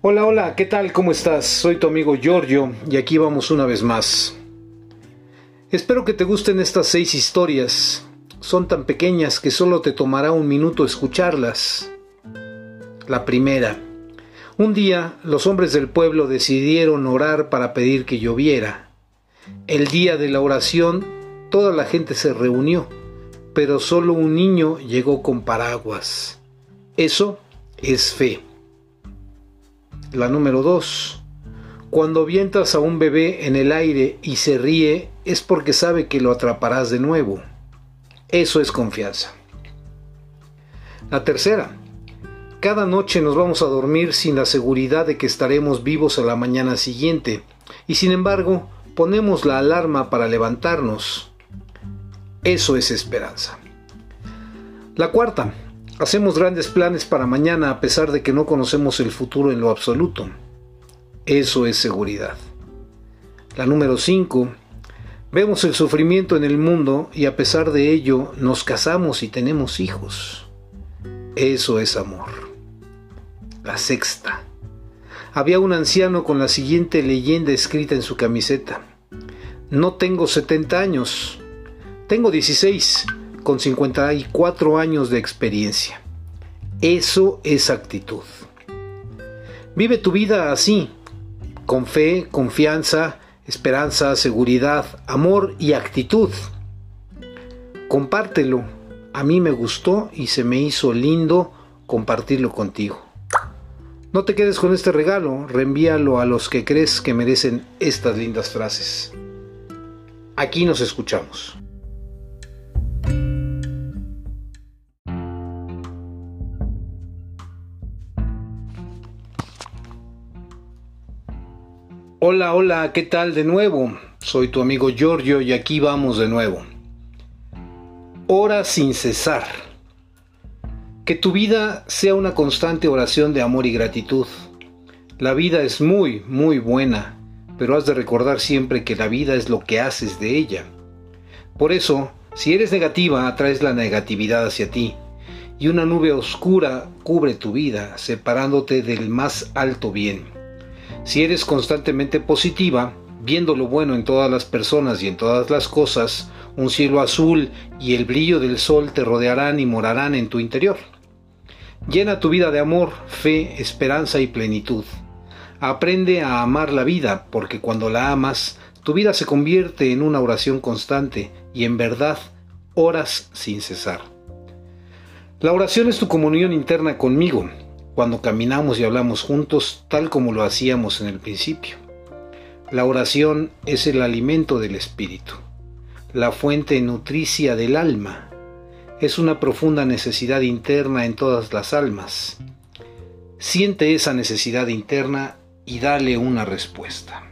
Hola, hola, ¿qué tal? ¿Cómo estás? Soy tu amigo Giorgio y aquí vamos una vez más. Espero que te gusten estas seis historias. Son tan pequeñas que solo te tomará un minuto escucharlas. La primera. Un día los hombres del pueblo decidieron orar para pedir que lloviera. El día de la oración toda la gente se reunió, pero solo un niño llegó con paraguas. Eso es fe. La número 2. Cuando avientas a un bebé en el aire y se ríe es porque sabe que lo atraparás de nuevo. Eso es confianza. La tercera. Cada noche nos vamos a dormir sin la seguridad de que estaremos vivos a la mañana siguiente y sin embargo ponemos la alarma para levantarnos. Eso es esperanza. La cuarta. Hacemos grandes planes para mañana a pesar de que no conocemos el futuro en lo absoluto. Eso es seguridad. La número 5. Vemos el sufrimiento en el mundo y a pesar de ello nos casamos y tenemos hijos. Eso es amor. La sexta. Había un anciano con la siguiente leyenda escrita en su camiseta. No tengo 70 años. Tengo 16 con 54 años de experiencia. Eso es actitud. Vive tu vida así, con fe, confianza, esperanza, seguridad, amor y actitud. Compártelo. A mí me gustó y se me hizo lindo compartirlo contigo. No te quedes con este regalo, reenvíalo a los que crees que merecen estas lindas frases. Aquí nos escuchamos. Hola, hola, ¿qué tal de nuevo? Soy tu amigo Giorgio y aquí vamos de nuevo. Ora sin cesar. Que tu vida sea una constante oración de amor y gratitud. La vida es muy, muy buena, pero has de recordar siempre que la vida es lo que haces de ella. Por eso, si eres negativa, atraes la negatividad hacia ti, y una nube oscura cubre tu vida, separándote del más alto bien. Si eres constantemente positiva, viendo lo bueno en todas las personas y en todas las cosas, un cielo azul y el brillo del sol te rodearán y morarán en tu interior. Llena tu vida de amor, fe, esperanza y plenitud. Aprende a amar la vida, porque cuando la amas, tu vida se convierte en una oración constante y en verdad oras sin cesar. La oración es tu comunión interna conmigo, cuando caminamos y hablamos juntos tal como lo hacíamos en el principio. La oración es el alimento del espíritu, la fuente nutricia del alma. Es una profunda necesidad interna en todas las almas. Siente esa necesidad interna y dale una respuesta.